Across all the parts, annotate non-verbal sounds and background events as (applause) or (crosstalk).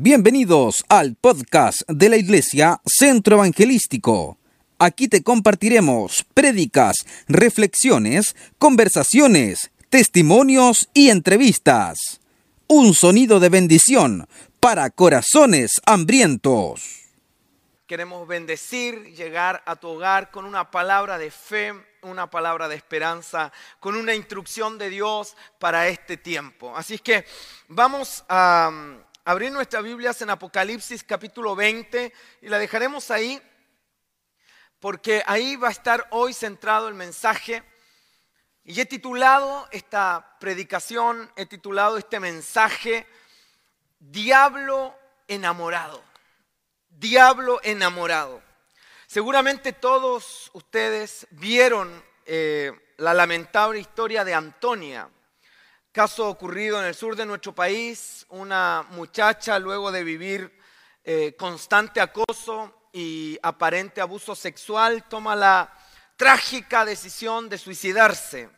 Bienvenidos al podcast de la Iglesia Centro Evangelístico. Aquí te compartiremos prédicas, reflexiones, conversaciones, testimonios y entrevistas. Un sonido de bendición para corazones hambrientos. Queremos bendecir, llegar a tu hogar con una palabra de fe, una palabra de esperanza, con una instrucción de Dios para este tiempo. Así que vamos a abrir nuestras Biblias en Apocalipsis capítulo 20 y la dejaremos ahí porque ahí va a estar hoy centrado el mensaje. Y he titulado esta predicación, he titulado este mensaje, Diablo enamorado. Diablo enamorado. Seguramente todos ustedes vieron eh, la lamentable historia de Antonia, Caso ocurrido en el sur de nuestro país, una muchacha luego de vivir eh, constante acoso y aparente abuso sexual toma la trágica decisión de suicidarse.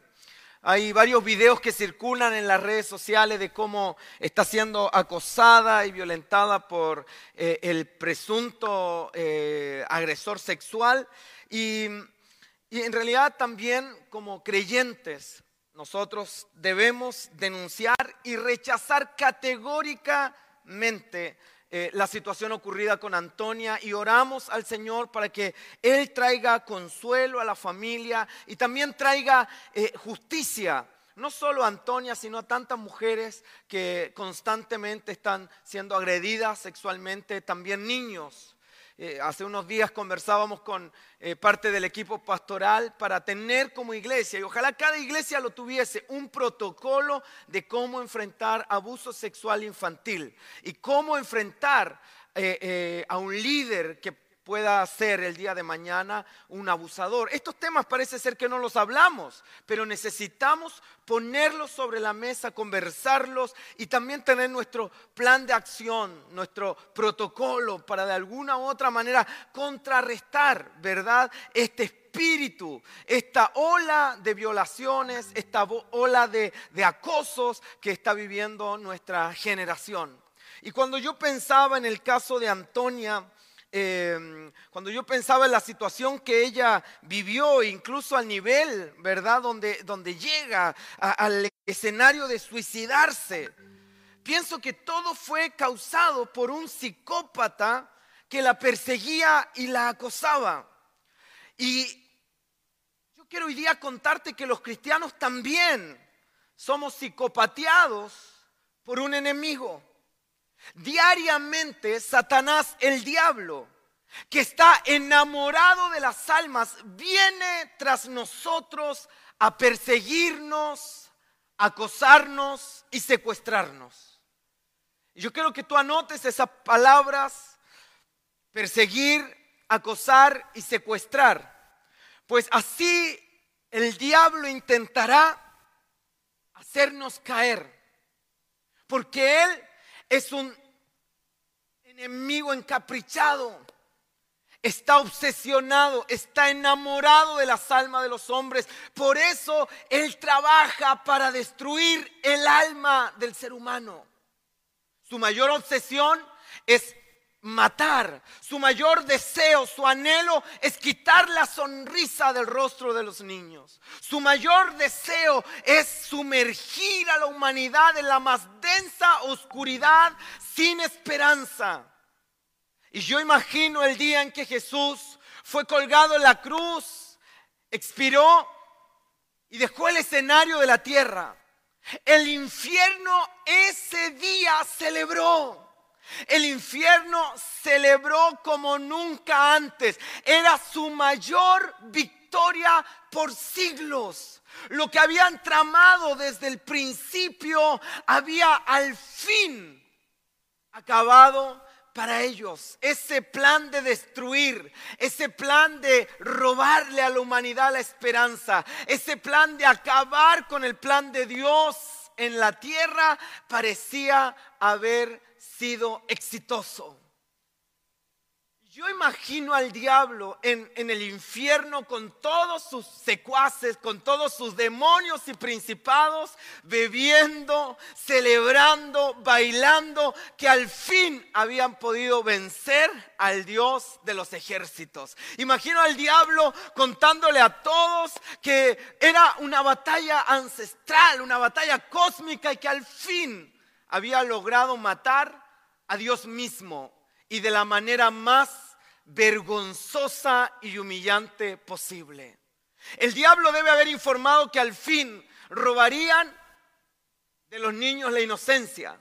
Hay varios videos que circulan en las redes sociales de cómo está siendo acosada y violentada por eh, el presunto eh, agresor sexual. y en realidad también como creyentes nosotros debemos denunciar y rechazar categóricamente eh, la situación ocurrida con Antonia y oramos al Señor para que Él traiga consuelo a la familia y también traiga eh, justicia. No solo a Antonia, sino a tantas mujeres que constantemente están siendo agredidas sexualmente, también niños. Eh, hace unos días conversábamos con eh, parte del equipo pastoral para tener como iglesia, y ojalá cada iglesia lo tuviese, un protocolo de cómo enfrentar abuso sexual infantil y cómo enfrentar eh, a un líder que pueda ser el día de mañana un abusador. Estos temas parece ser que no los hablamos, pero necesitamos ponerlos sobre la mesa, conversarlos y también tener nuestro plan de acción, nuestro protocolo para de alguna u otra manera contrarrestar, ¿verdad? Este espíritu, esta ola de violaciones, esta ola de, de acosos que está viviendo nuestra generación. Y cuando yo pensaba en el caso de Antonia, Em, cuando yo pensaba en la situación que ella vivió, incluso al nivel, ¿verdad? Donde, donde llega al escenario de suicidarse, pienso que todo fue causado por un psicópata que la perseguía y la acosaba. Y yo quiero hoy día contarte que los cristianos también somos psicopateados por un enemigo. Diariamente Satanás, el diablo, que está enamorado de las almas, viene tras nosotros a perseguirnos, acosarnos y secuestrarnos. yo quiero que tú anotes esas palabras, perseguir, acosar y secuestrar. Pues así el diablo intentará hacernos caer. Porque él es un enemigo encaprichado. Está obsesionado, está enamorado de las almas de los hombres. Por eso Él trabaja para destruir el alma del ser humano. Su mayor obsesión es matar. Su mayor deseo, su anhelo es quitar la sonrisa del rostro de los niños. Su mayor deseo es sumergir a la humanidad en la más densa oscuridad sin esperanza. Y yo imagino el día en que Jesús fue colgado en la cruz, expiró y dejó el escenario de la tierra. El infierno ese día celebró. El infierno celebró como nunca antes. Era su mayor victoria por siglos. Lo que habían tramado desde el principio había al fin acabado para ellos. Ese plan de destruir, ese plan de robarle a la humanidad la esperanza, ese plan de acabar con el plan de Dios en la tierra parecía haber sido exitoso. Yo imagino al diablo en, en, el infierno con todos sus secuaces, con todos sus demonios y principados, bebiendo, celebrando, bailando, que al fin habían podido vencer al Dios de los ejércitos. Imagino al diablo contándole a todos que era una batalla ancestral, una batalla cósmica y que al fin había logrado matar a Dios mismo y de la manera más vergonzosa y humillante posible. El diablo debe haber informado que al fin robarían de los niños la inocencia.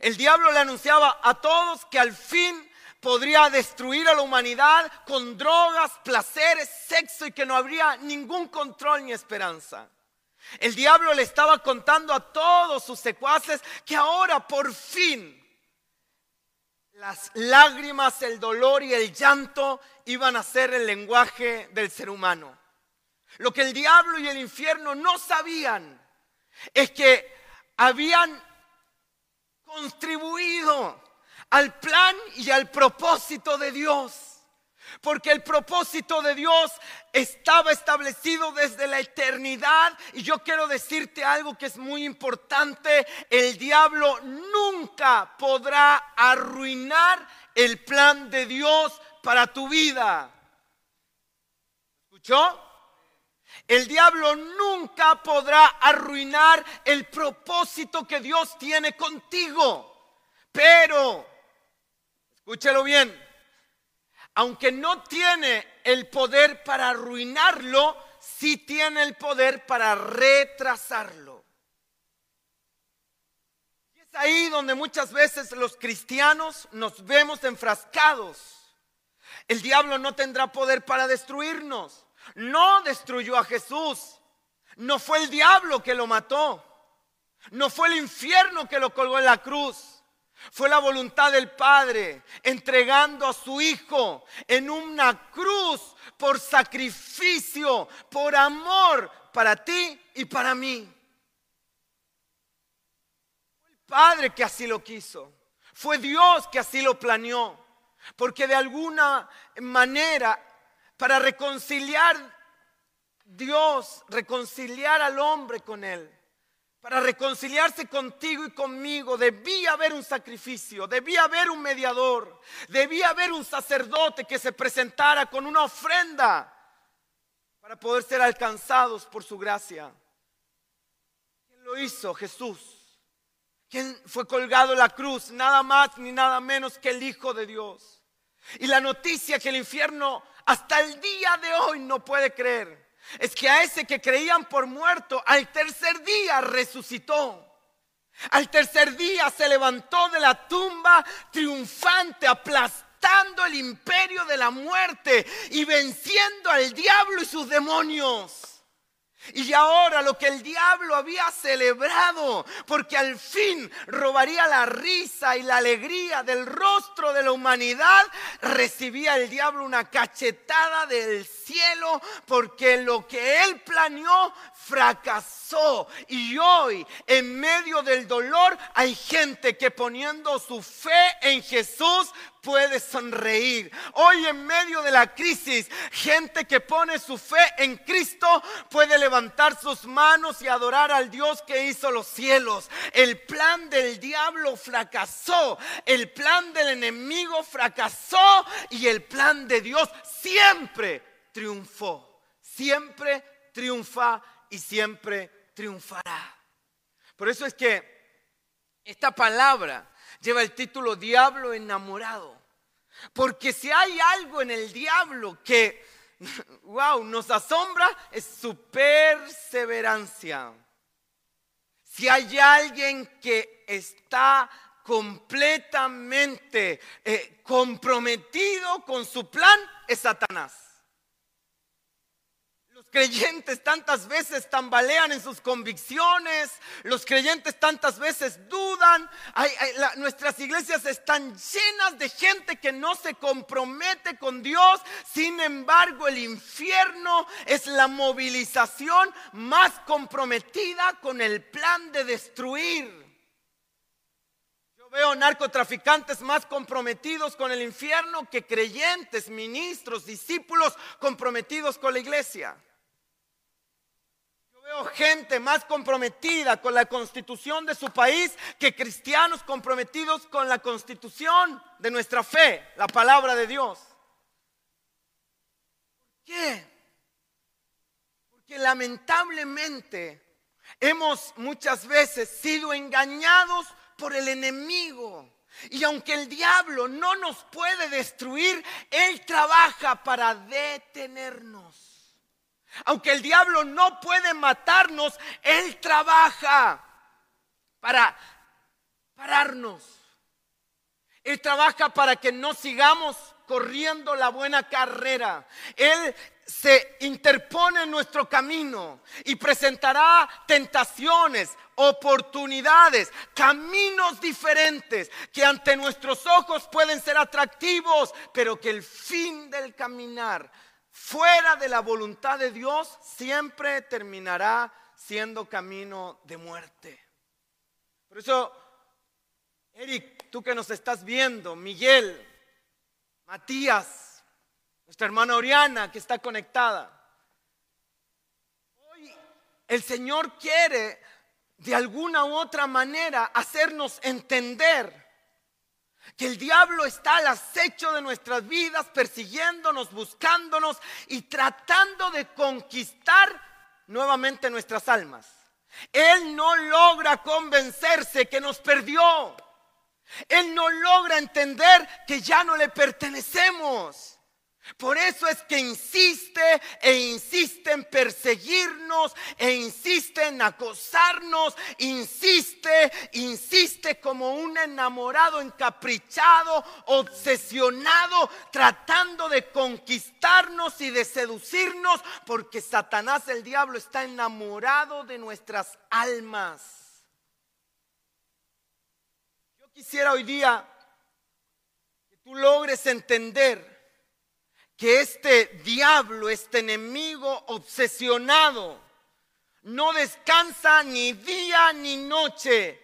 El diablo le anunciaba a todos que al fin podría destruir a la humanidad con drogas, placeres, sexo y que no habría ningún control ni esperanza. El diablo le estaba contando a todos sus secuaces que ahora por fin las lágrimas, el dolor y el llanto iban a ser el lenguaje del ser humano. Lo que el diablo y el infierno no sabían es que habían contribuido al plan y al propósito de Dios. Porque el propósito de Dios estaba establecido desde la eternidad. Y yo quiero decirte algo que es muy importante. El diablo nunca podrá arruinar el plan de Dios para tu vida. ¿Escuchó? El diablo nunca podrá arruinar el propósito que Dios tiene contigo. Pero, escúchelo bien, aunque no tiene el poder para arruinarlo, sí tiene el poder para retrasarlo. Y es ahí donde muchas veces los cristianos nos vemos enfrascados. El diablo no tendrá poder para destruirnos. No destruyó a Jesús. No fue el diablo que lo mató. No fue el infierno que lo colgó en la cruz. Fue la voluntad del Padre entregando a su Hijo en una cruz por sacrificio, por amor para ti y para mí. Fue el Padre que así lo quiso. Fue Dios que así lo planeó. Porque de alguna manera, para reconciliar Dios, reconciliar al hombre con Él, para reconciliarse contigo y conmigo debía haber un sacrificio, debía haber un mediador, debía haber un sacerdote que se presentara con una ofrenda para poder ser alcanzados por su gracia. ¿Quién lo hizo? Jesús. ¿Quién fue colgado en la cruz? Nada más ni nada menos que el Hijo de Dios. Y la noticia que el infierno hasta el día de hoy no puede creer es que a ese que creían por muerto, al tercer día resucitó. Al tercer día se levantó de la tumba triunfante, aplastando el imperio de la muerte y venciendo al diablo y sus demonios. Y ahora lo que el diablo había celebrado, porque al fin robaría la risa y la alegría del rostro de la humanidad, recibía el diablo una cachetada del cielo, porque lo que él planeó fracasó. Y hoy, en medio del dolor, hay gente que poniendo su fe en Jesús puede sonreír. Hoy en medio de la crisis, gente que pone su fe en Cristo puede levantar sus manos y adorar al Dios que hizo los cielos. El plan del diablo fracasó, el plan del enemigo fracasó y el plan de Dios siempre triunfó. Siempre triunfa y siempre triunfará. Por eso es que esta palabra lleva el título Diablo enamorado. Porque si hay algo en el diablo que, (laughs) wow, nos asombra, es su perseverancia. Si hay alguien que está completamente eh, comprometido con su plan, es Satanás creyentes tantas veces tambalean en sus convicciones, los creyentes tantas veces dudan, nuestras iglesias están llenas de gente que no se compromete con Dios, sin embargo el infierno es la movilización más comprometida con el plan de destruir Yo veo narcotraficantes más comprometidos con el infierno que creyentes, ministros, discípulos comprometidos con la iglesia. Veo gente más comprometida con la constitución de su país que cristianos comprometidos con la constitución de nuestra fe, la palabra de Dios. ¿Por qué? Porque lamentablemente hemos muchas veces sido engañados por el enemigo. Y aunque el diablo no nos puede destruir, Él trabaja para detenernos. Aunque el diablo no puede matarnos, Él trabaja para pararnos. Él trabaja para que no sigamos corriendo la buena carrera. Él se interpone en nuestro camino y presentará tentaciones, oportunidades, caminos diferentes que ante nuestros ojos pueden ser atractivos, pero que el fin del caminar fuera de la voluntad de Dios siempre terminará siendo camino de muerte. Por eso, Eric, tú que nos estás viendo, Miguel, Matías, nuestra hermana Oriana que está conectada. Hoy el Señor quiere de alguna u otra manera hacernos entender que el diablo está al acecho de nuestras vidas, persiguiéndonos, buscándonos y tratando de conquistar nuevamente nuestras almas. Él no logra convencerse que nos perdió. Él no logra entender que ya no le pertenecemos. Por eso es que insiste e insiste en perseguirnos e insiste en acosarnos, insiste, insiste como un enamorado encaprichado, obsesionado, tratando de conquistarnos y de seducirnos, porque Satanás el diablo está enamorado de nuestras almas. Yo quisiera hoy día que tú logres entender que este diablo, este enemigo obsesionado, no descansa ni día ni noche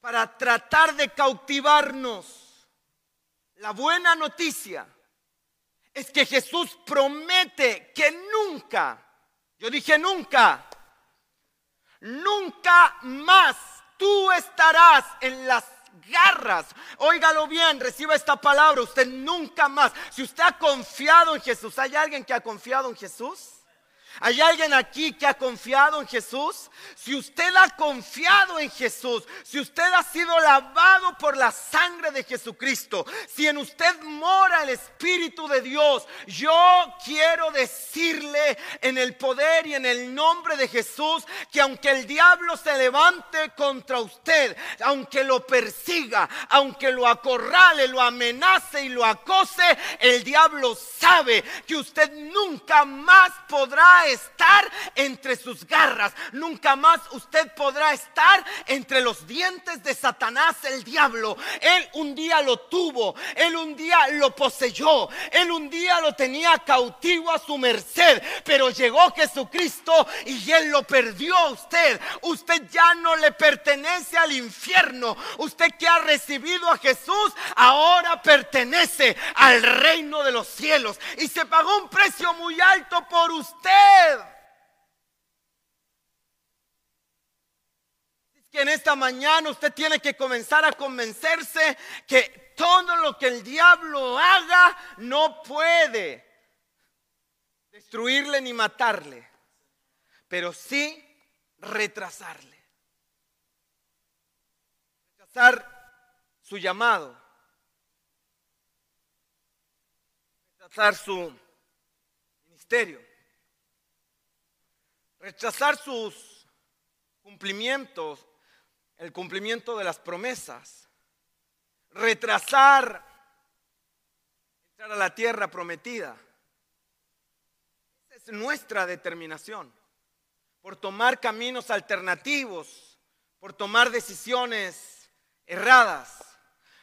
para tratar de cautivarnos. La buena noticia es que Jesús promete que nunca, yo dije nunca, nunca más tú estarás en las garras. Óigalo bien, reciba esta palabra. Usted nunca más, si usted ha confiado en Jesús, ¿hay alguien que ha confiado en Jesús? ¿Hay alguien aquí que ha confiado en Jesús? Si usted ha confiado en Jesús, si usted ha sido lavado por la sangre de Jesucristo, si en usted mora el Espíritu de Dios, yo quiero decirle en el poder y en el nombre de Jesús que aunque el diablo se levante contra usted, aunque lo persiga, aunque lo acorrale, lo amenace y lo acose, el diablo sabe que usted nunca más podrá estar entre sus garras. Nunca más usted podrá estar entre los dientes de Satanás, el diablo. Él un día lo tuvo, él un día lo poseyó, él un día lo tenía cautivo a su merced, pero llegó Jesucristo y él lo perdió a usted. Usted ya no le pertenece al infierno. Usted que ha recibido a Jesús, ahora pertenece al reino de los cielos. Y se pagó un precio muy alto por usted. Que en esta mañana usted tiene que comenzar a convencerse que todo lo que el diablo haga no puede destruirle ni matarle, pero sí retrasarle. Retrasar su llamado. Retrasar su ministerio rechazar sus cumplimientos, el cumplimiento de las promesas, retrasar entrar a la tierra prometida. Esa es nuestra determinación, por tomar caminos alternativos, por tomar decisiones erradas.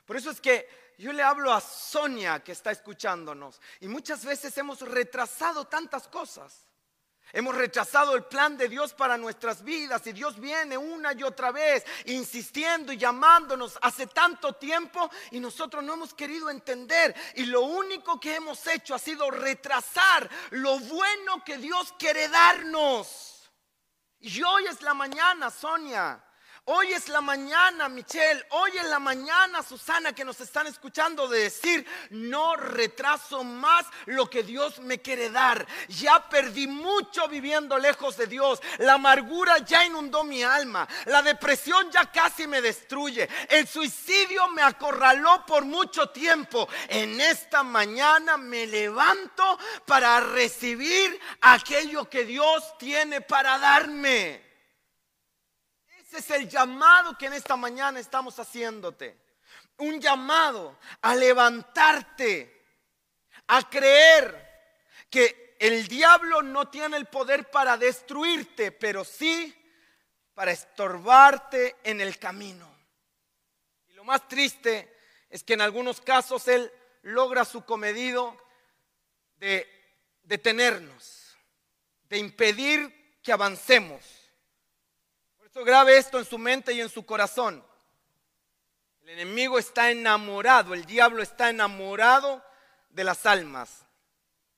Por eso es que yo le hablo a Sonia que está escuchándonos y muchas veces hemos retrasado tantas cosas. Hemos rechazado el plan de Dios para nuestras vidas y Dios viene una y otra vez insistiendo y llamándonos hace tanto tiempo y nosotros no hemos querido entender y lo único que hemos hecho ha sido retrasar lo bueno que Dios quiere darnos. Y hoy es la mañana, Sonia. Hoy es la mañana, Michelle. Hoy es la mañana, Susana, que nos están escuchando de decir, no retraso más lo que Dios me quiere dar. Ya perdí mucho viviendo lejos de Dios. La amargura ya inundó mi alma. La depresión ya casi me destruye. El suicidio me acorraló por mucho tiempo. En esta mañana me levanto para recibir aquello que Dios tiene para darme. Ese es el llamado que en esta mañana estamos haciéndote. Un llamado a levantarte, a creer que el diablo no tiene el poder para destruirte, pero sí para estorbarte en el camino. Y lo más triste es que en algunos casos él logra su comedido de detenernos, de impedir que avancemos esto grave esto en su mente y en su corazón. El enemigo está enamorado, el diablo está enamorado de las almas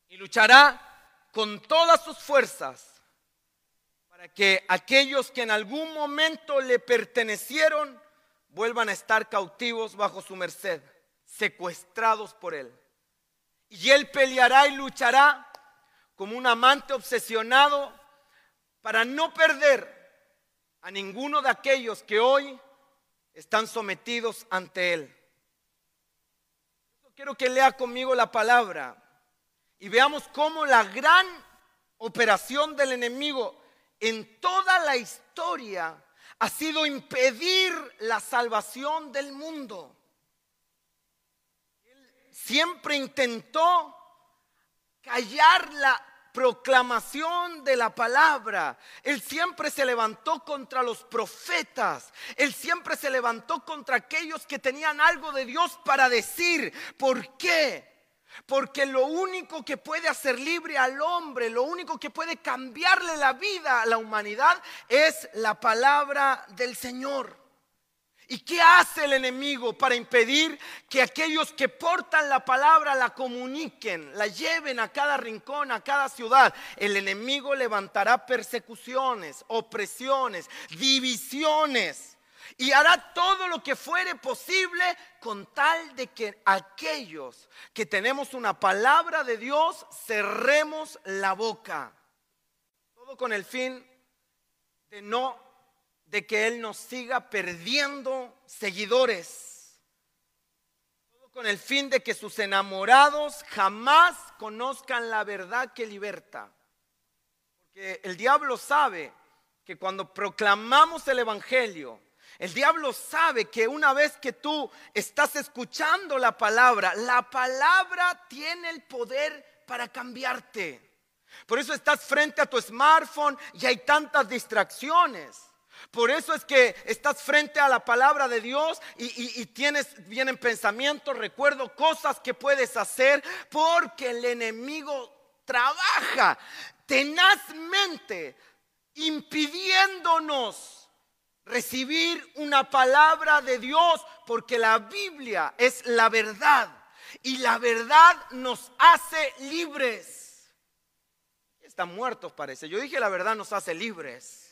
y luchará con todas sus fuerzas para que aquellos que en algún momento le pertenecieron vuelvan a estar cautivos bajo su merced, secuestrados por él. Y él peleará y luchará como un amante obsesionado para no perder a ninguno de aquellos que hoy están sometidos ante Él. Quiero que lea conmigo la palabra y veamos cómo la gran operación del enemigo en toda la historia ha sido impedir la salvación del mundo. Él siempre intentó callar la proclamación de la palabra. Él siempre se levantó contra los profetas. Él siempre se levantó contra aquellos que tenían algo de Dios para decir. ¿Por qué? Porque lo único que puede hacer libre al hombre, lo único que puede cambiarle la vida a la humanidad es la palabra del Señor. ¿Y qué hace el enemigo para impedir que aquellos que portan la palabra la comuniquen, la lleven a cada rincón, a cada ciudad? El enemigo levantará persecuciones, opresiones, divisiones y hará todo lo que fuere posible con tal de que aquellos que tenemos una palabra de Dios cerremos la boca. Todo con el fin de no de que Él nos siga perdiendo seguidores. Con el fin de que sus enamorados jamás conozcan la verdad que liberta. Porque el diablo sabe que cuando proclamamos el Evangelio, el diablo sabe que una vez que tú estás escuchando la palabra, la palabra tiene el poder para cambiarte. Por eso estás frente a tu smartphone y hay tantas distracciones. Por eso es que estás frente a la palabra de Dios y, tienes, vienen pensamientos, recuerdo, cosas que puedes hacer porque el enemigo trabaja tenazmente impidiéndonos recibir una palabra de Dios porque la Biblia es la verdad y la verdad nos hace libres. Están muertos parece. Yo dije la verdad nos hace libres.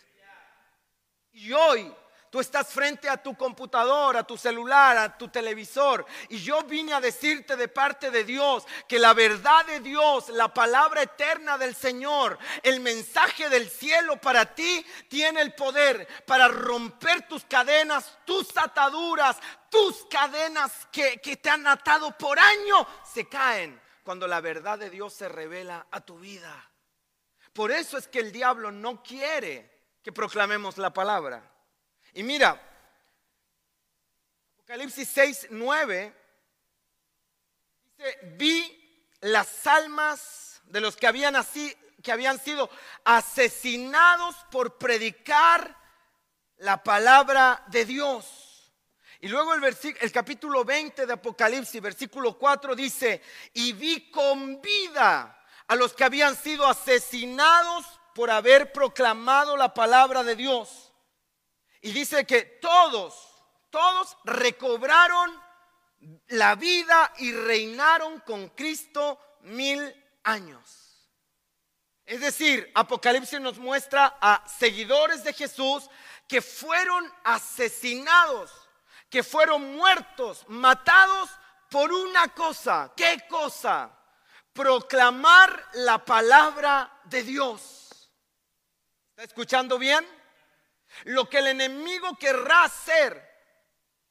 Y hoy tú estás frente a tu computadora, a tu celular, a tu televisor. Y yo vine a decirte de parte de Dios que la verdad de Dios, la palabra eterna del Señor, el mensaje del cielo para ti tiene el poder para romper tus cadenas, tus ataduras, tus cadenas que, que te han atado por año, se caen cuando la verdad de Dios se revela a tu vida. Por eso es que el diablo no quiere que proclamemos la palabra. Y mira, Apocalipsis 6, 9, dice, vi las almas de los que habían, así, que habían sido asesinados por predicar la palabra de Dios. Y luego el, el capítulo 20 de Apocalipsis, versículo 4 dice, y vi con vida a los que habían sido asesinados por haber proclamado la palabra de Dios. Y dice que todos, todos recobraron la vida y reinaron con Cristo mil años. Es decir, Apocalipsis nos muestra a seguidores de Jesús que fueron asesinados, que fueron muertos, matados por una cosa. ¿Qué cosa? Proclamar la palabra de Dios. ¿Está escuchando bien? Lo que el enemigo querrá hacer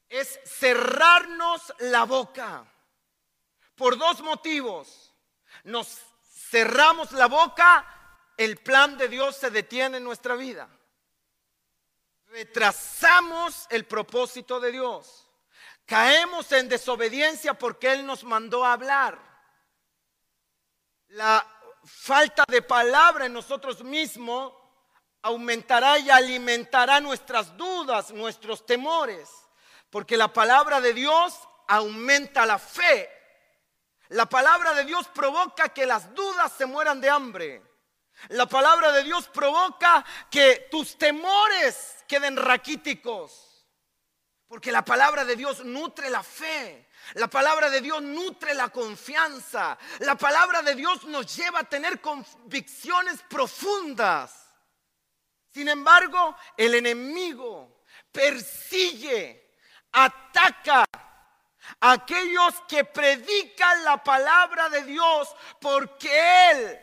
es cerrarnos la boca por dos motivos. Nos cerramos la boca, el plan de Dios se detiene en nuestra vida. Retrasamos el propósito de Dios. Caemos en desobediencia porque Él nos mandó a hablar. La falta de palabra en nosotros mismos aumentará y alimentará nuestras dudas, nuestros temores. Porque la palabra de Dios aumenta la fe. La palabra de Dios provoca que las dudas se mueran de hambre. La palabra de Dios provoca que tus temores queden raquíticos. Porque la palabra de Dios nutre la fe. La palabra de Dios nutre la confianza. La palabra de Dios nos lleva a tener convicciones profundas. Sin embargo, el enemigo persigue, ataca a aquellos que predican la palabra de Dios porque Él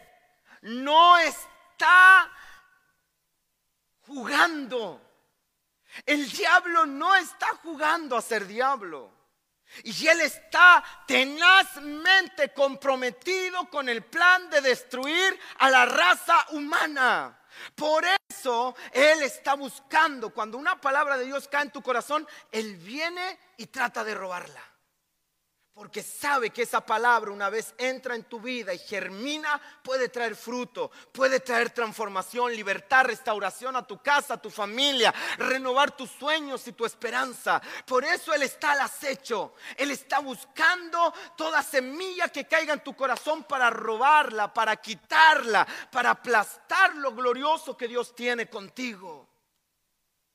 no está jugando. El diablo no está jugando a ser diablo. Y él está tenazmente comprometido con el plan de destruir a la raza humana. Por eso Él está buscando, cuando una palabra de Dios cae en tu corazón, Él viene y trata de robarla. Porque sabe que esa palabra una vez entra en tu vida y germina, puede traer fruto, puede traer transformación, libertad, restauración a tu casa, a tu familia, renovar tus sueños y tu esperanza. Por eso Él está al acecho. Él está buscando toda semilla que caiga en tu corazón para robarla, para quitarla, para aplastar lo glorioso que Dios tiene contigo.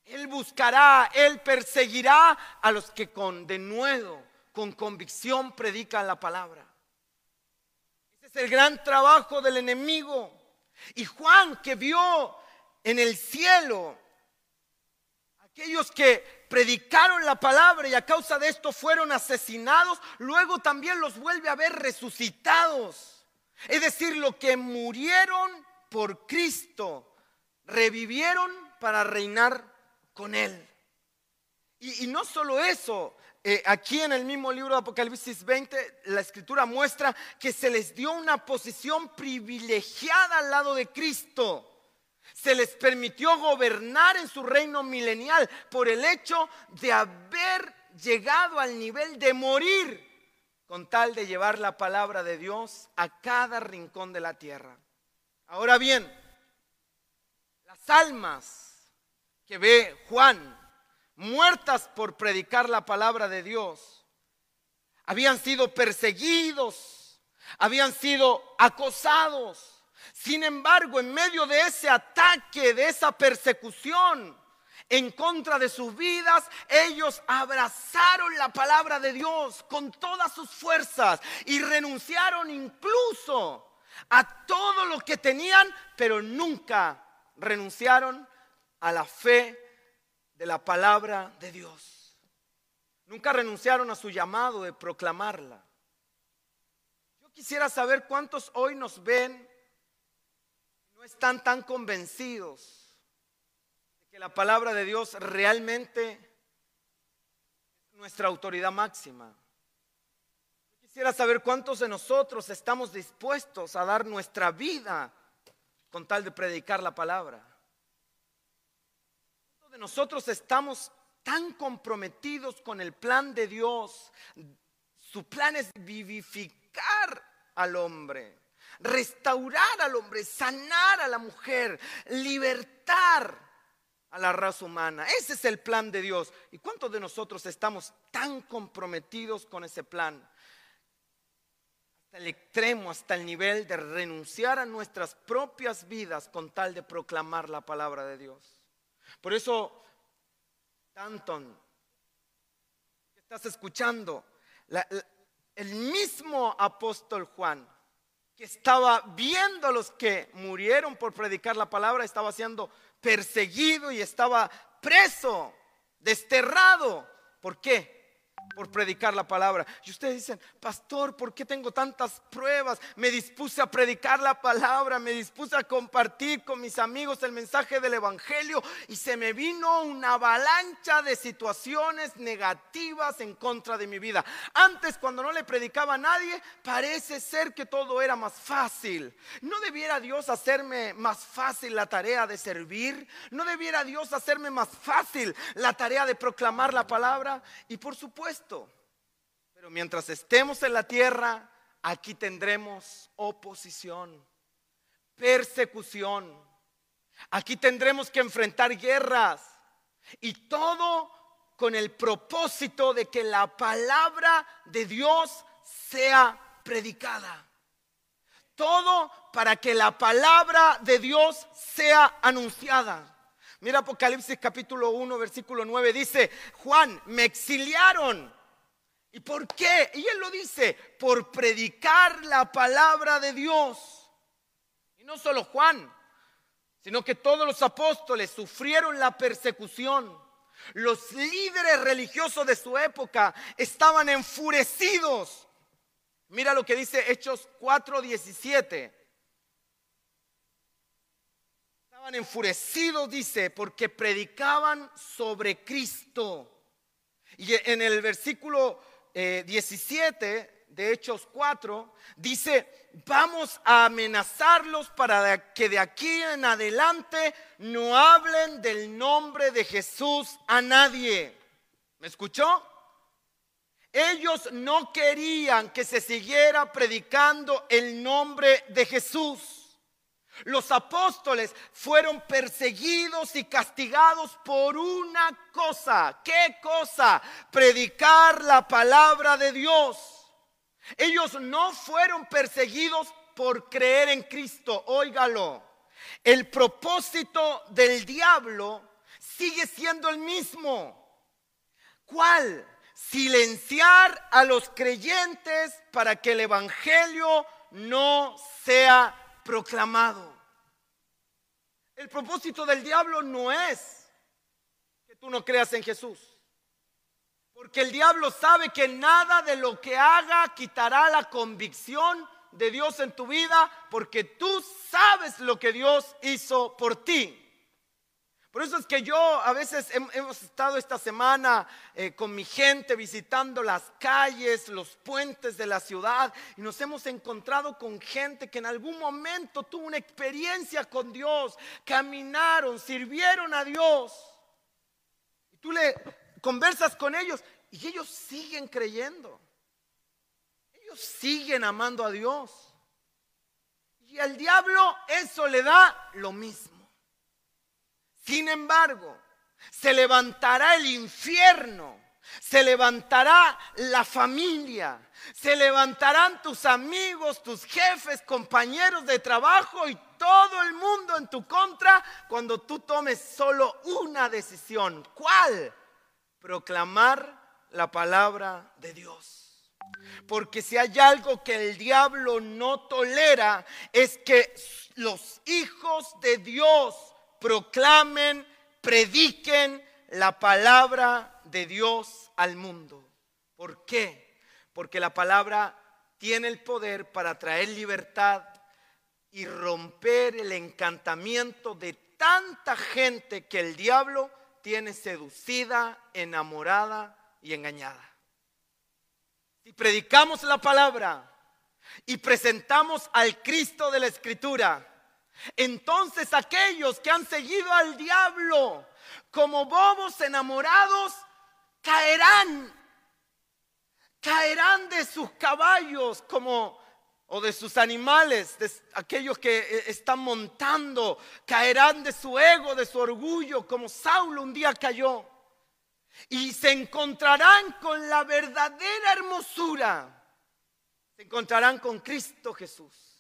Él buscará, Él perseguirá a los que con denuedo con convicción predican la palabra. Ese es el gran trabajo del enemigo. Y Juan que vio en el cielo aquellos que predicaron la palabra y a causa de esto fueron asesinados, luego también los vuelve a ver resucitados. Es decir, lo que murieron por Cristo, revivieron para reinar con Él. Y, y no solo eso, eh, aquí en el mismo libro de Apocalipsis 20, la escritura muestra que se les dio una posición privilegiada al lado de Cristo. Se les permitió gobernar en su reino milenial por el hecho de haber llegado al nivel de morir con tal de llevar la palabra de Dios a cada rincón de la tierra. Ahora bien, las almas que ve Juan muertas por predicar la palabra de Dios. Habían sido perseguidos, habían sido acosados. Sin embargo, en medio de ese ataque, de esa persecución en contra de sus vidas, ellos abrazaron la palabra de Dios con todas sus fuerzas y renunciaron incluso a todo lo que tenían, pero nunca renunciaron a la fe de la palabra de Dios. Nunca renunciaron a su llamado de proclamarla. Yo quisiera saber cuántos hoy nos ven y no están tan convencidos de que la palabra de Dios realmente es nuestra autoridad máxima. Yo quisiera saber cuántos de nosotros estamos dispuestos a dar nuestra vida con tal de predicar la palabra de nosotros estamos tan comprometidos con el plan de Dios. Su plan es vivificar al hombre, restaurar al hombre, sanar a la mujer, libertar a la raza humana. Ese es el plan de Dios. ¿Y cuántos de nosotros estamos tan comprometidos con ese plan? hasta el extremo, hasta el nivel de renunciar a nuestras propias vidas con tal de proclamar la palabra de Dios. Por eso, Tanton, estás escuchando, el mismo apóstol Juan, que estaba viendo a los que murieron por predicar la palabra, estaba siendo perseguido y estaba preso, desterrado. ¿Por qué? Por predicar la palabra. Y ustedes dicen, pastor, ¿por qué tengo tantas pruebas? Me dispuse a predicar la palabra, me dispuse a compartir con mis amigos el mensaje del Evangelio y se me vino una avalancha de situaciones negativas en contra de mi vida. Antes, cuando no le predicaba a nadie, parece ser que todo era más fácil. ¿No debiera Dios hacerme más fácil la tarea de servir? ¿No debiera Dios hacerme más fácil la tarea de proclamar la palabra? Y por supuesto, pero mientras estemos en la tierra, aquí tendremos oposición, persecución. Aquí tendremos que enfrentar guerras y todo con el propósito de que la palabra de Dios sea predicada. Todo para que la palabra de Dios sea anunciada. Mira Apocalipsis capítulo 1, versículo 9, dice, Juan, me exiliaron. ¿Y por qué? Y él lo dice, por predicar la palabra de Dios. Y no solo Juan, sino que todos los apóstoles sufrieron la persecución. Los líderes religiosos de su época estaban enfurecidos. Mira lo que dice Hechos 4:17. Estaban enfurecidos, dice, porque predicaban sobre Cristo. Y en el versículo 17 eh, de Hechos 4 dice, vamos a amenazarlos para que de aquí en adelante no hablen del nombre de Jesús a nadie. ¿Me escuchó? Ellos no querían que se siguiera predicando el nombre de Jesús. Los apóstoles fueron perseguidos y castigados por una cosa. ¿Qué cosa? Predicar la palabra de Dios. Ellos no fueron perseguidos por creer en Cristo. Óigalo. El propósito del diablo sigue siendo el mismo. ¿Cuál? Silenciar a los creyentes para que el Evangelio no sea proclamado. El propósito del diablo no es que tú no creas en Jesús. Porque el diablo sabe que nada de lo que haga quitará la convicción de Dios en tu vida porque tú sabes lo que Dios hizo por ti. Por eso es que yo a veces hemos estado esta semana eh, con mi gente visitando las calles, los puentes de la ciudad y nos hemos encontrado con gente que en algún momento tuvo una experiencia con Dios, caminaron, sirvieron a Dios. Y tú le conversas con ellos y ellos siguen creyendo. Ellos siguen amando a Dios. Y al diablo eso le da lo mismo. Sin embargo, se levantará el infierno, se levantará la familia, se levantarán tus amigos, tus jefes, compañeros de trabajo y todo el mundo en tu contra cuando tú tomes solo una decisión. ¿Cuál? Proclamar la palabra de Dios. Porque si hay algo que el diablo no tolera es que los hijos de Dios proclamen, prediquen la palabra de Dios al mundo. ¿Por qué? Porque la palabra tiene el poder para traer libertad y romper el encantamiento de tanta gente que el diablo tiene seducida, enamorada y engañada. Si predicamos la palabra y presentamos al Cristo de la Escritura, entonces aquellos que han seguido al diablo como bobos enamorados caerán, caerán de sus caballos como o de sus animales, de aquellos que eh, están montando, caerán de su ego, de su orgullo, como Saulo un día cayó. Y se encontrarán con la verdadera hermosura Se encontrarán con Cristo Jesús.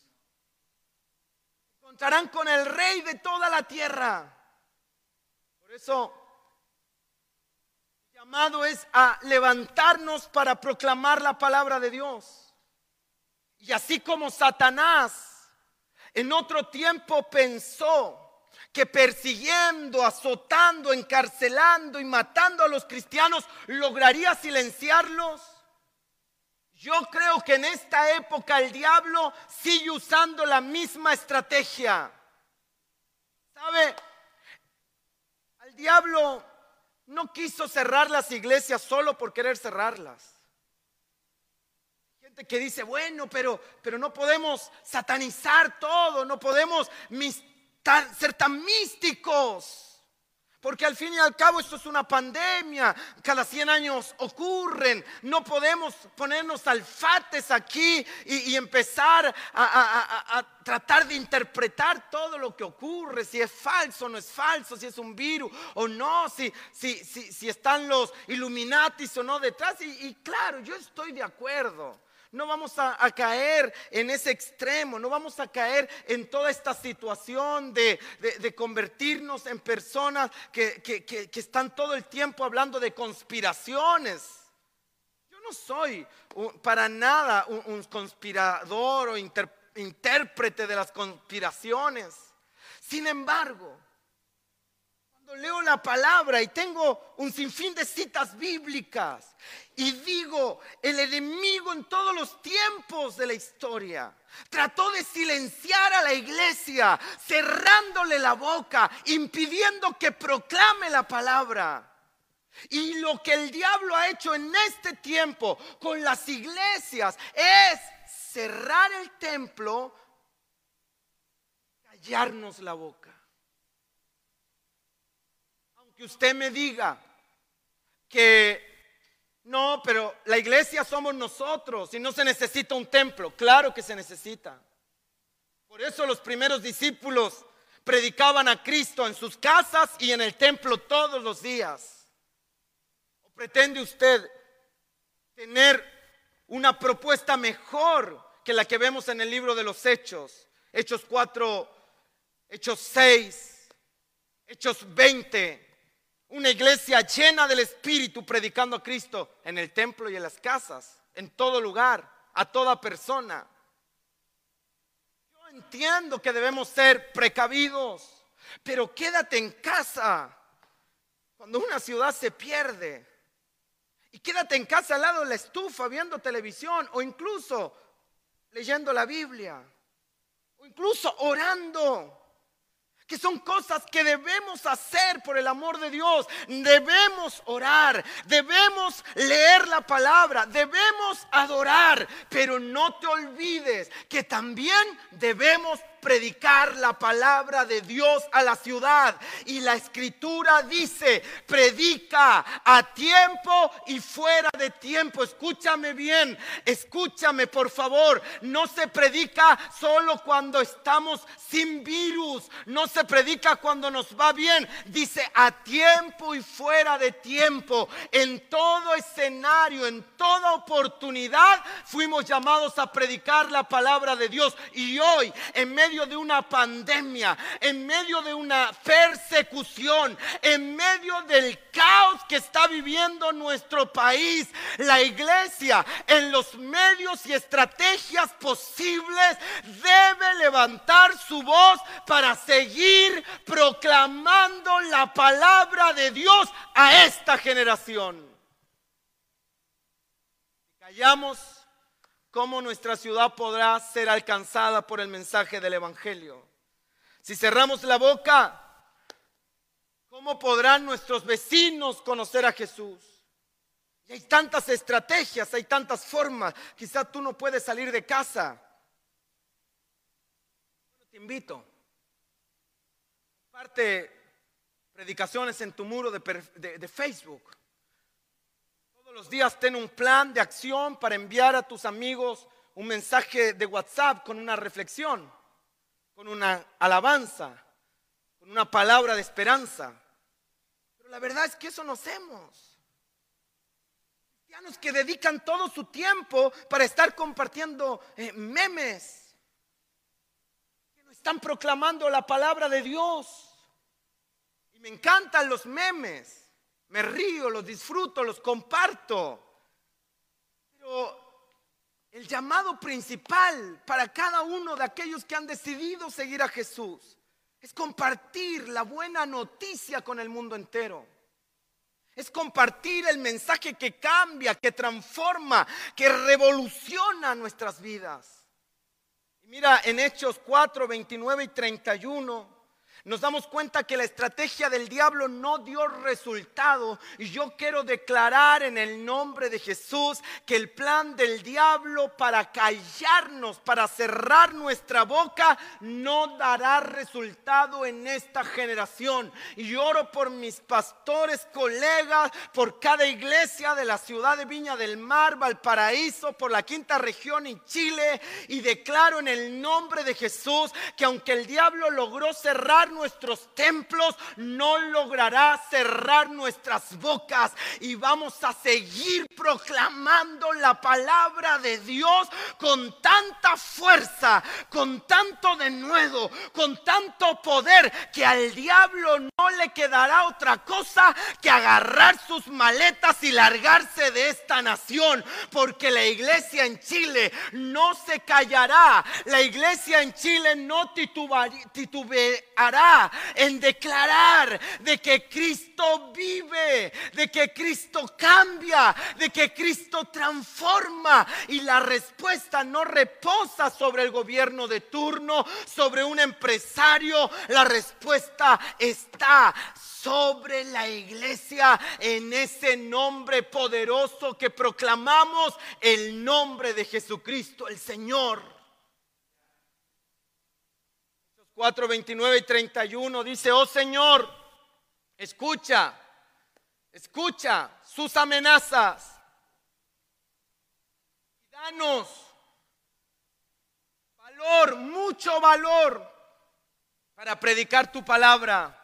Encontrarán con el Rey de toda la tierra. Por eso, llamado es a levantarnos para proclamar la palabra de Dios. Y así como Satanás en otro tiempo pensó que persiguiendo, azotando, encarcelando y matando a los cristianos lograría silenciarlos. Yo creo que en esta época el diablo sigue usando la misma estrategia. ¿Sabe? Al diablo no quiso cerrar las iglesias solo por querer cerrarlas. Gente que dice, bueno, pero, pero no podemos satanizar todo, no podemos ser tan místicos. Porque al fin y al cabo esto es una pandemia, cada 100 años ocurren, no podemos ponernos alfates aquí y, empezar a, tratar de interpretar todo lo que ocurre, si es falso o no es falso, si es un virus o no, si, si, si, están los Illuminatis o no detrás. y claro, yo estoy de acuerdo. No vamos a, caer en ese extremo, no vamos a caer en toda esta situación de, convertirnos en personas que, están todo el tiempo hablando de conspiraciones. Yo no soy para nada un, conspirador o intérprete de las conspiraciones. Sin embargo, leo la palabra y tengo un sinfín de citas bíblicas y digo, el enemigo en todos los tiempos de la historia trató de silenciar a la iglesia, cerrándole la boca, impidiendo que proclame la palabra. Y lo que el diablo ha hecho en este tiempo con las iglesias es cerrar el templo, callarnos la boca usted me diga que no, pero la iglesia somos nosotros y no se necesita un templo. Claro que se necesita. Por eso los primeros discípulos predicaban a Cristo en sus casas y en el templo todos los días. ¿O pretende usted tener una propuesta mejor que la que vemos en el libro de los Hechos? Hechos 4, Hechos 6, Hechos 20 una iglesia llena del Espíritu predicando a Cristo en el templo y en las casas, en todo lugar, a toda persona. Yo entiendo que debemos ser precavidos, pero quédate en casa cuando una ciudad se pierde. Y quédate en casa al lado de la estufa viendo televisión o incluso leyendo la Biblia o incluso orando que son cosas que debemos hacer por el amor de Dios. Debemos orar, debemos leer la palabra, debemos adorar, pero no te olvides que también debemos predicar la palabra de Dios a la ciudad. Y la escritura dice, predica a tiempo y fuera de tiempo. Escúchame bien, escúchame por favor. No se predica solo cuando estamos sin virus, no se predica cuando nos va bien. Dice a tiempo y fuera de tiempo. En todo escenario, en toda oportunidad, fuimos llamados a predicar la palabra de Dios. Y hoy, en medio de una pandemia, en medio de una persecución, en medio del caos que está viviendo nuestro país, la iglesia en los medios y estrategias posibles debe levantar su voz para seguir proclamando la palabra de Dios a esta generación. Callamos ¿cómo nuestra ciudad podrá ser alcanzada por el mensaje del Evangelio? Si cerramos la boca, ¿cómo podrán nuestros vecinos conocer a Jesús? Y hay tantas estrategias, hay tantas formas. Quizá tú no puedes salir de casa. te invito. Parte predicaciones en tu muro de, de Facebook los días ten un plan de acción para enviar a tus amigos un mensaje de WhatsApp con una reflexión, con una alabanza, con una palabra de esperanza. Pero la verdad es que eso no hacemos. Cristianos que dedican todo su tiempo para estar compartiendo eh, memes. Que no están proclamando la palabra de Dios. Y me encantan los memes. Me río, los disfruto, los comparto. Pero el llamado principal para cada uno de aquellos que han decidido seguir a Jesús es compartir la buena noticia con el mundo entero. Es compartir el mensaje que cambia, que transforma, que revoluciona nuestras vidas. Y mira, en Hechos 4, 29 y 31 nos damos cuenta que la estrategia del diablo no dio resultado. Y yo quiero declarar en el nombre de Jesús que el plan del diablo para callarnos, para cerrar nuestra boca, no dará resultado en esta generación. Y oro por mis pastores, colegas, por cada iglesia de la ciudad de Viña del Mar, Valparaíso, por la quinta región en Chile. Y declaro en el nombre de Jesús que aunque el diablo logró cerrar nuestros templos, no logrará cerrar nuestras bocas. Y vamos a seguir proclamando la palabra de Dios con tanta fuerza, con tanto denuedo, con tanto poder que al diablo no le quedará otra cosa que agarrar sus maletas y largarse de esta nación, porque la iglesia en Chile no se callará, la iglesia en Chile no titubeará en declarar de que Cristo vive, de que Cristo cambia, de que Cristo transforma. Y la respuesta no reposa sobre el gobierno de turno, sobre un empresario. La respuesta está sobre la iglesia en ese nombre poderoso que proclamamos, el nombre de Jesucristo, el Señor. 4, 29 y 31 dice, oh Señor, escucha, escucha sus amenazas y danos valor, mucho valor para predicar tu palabra.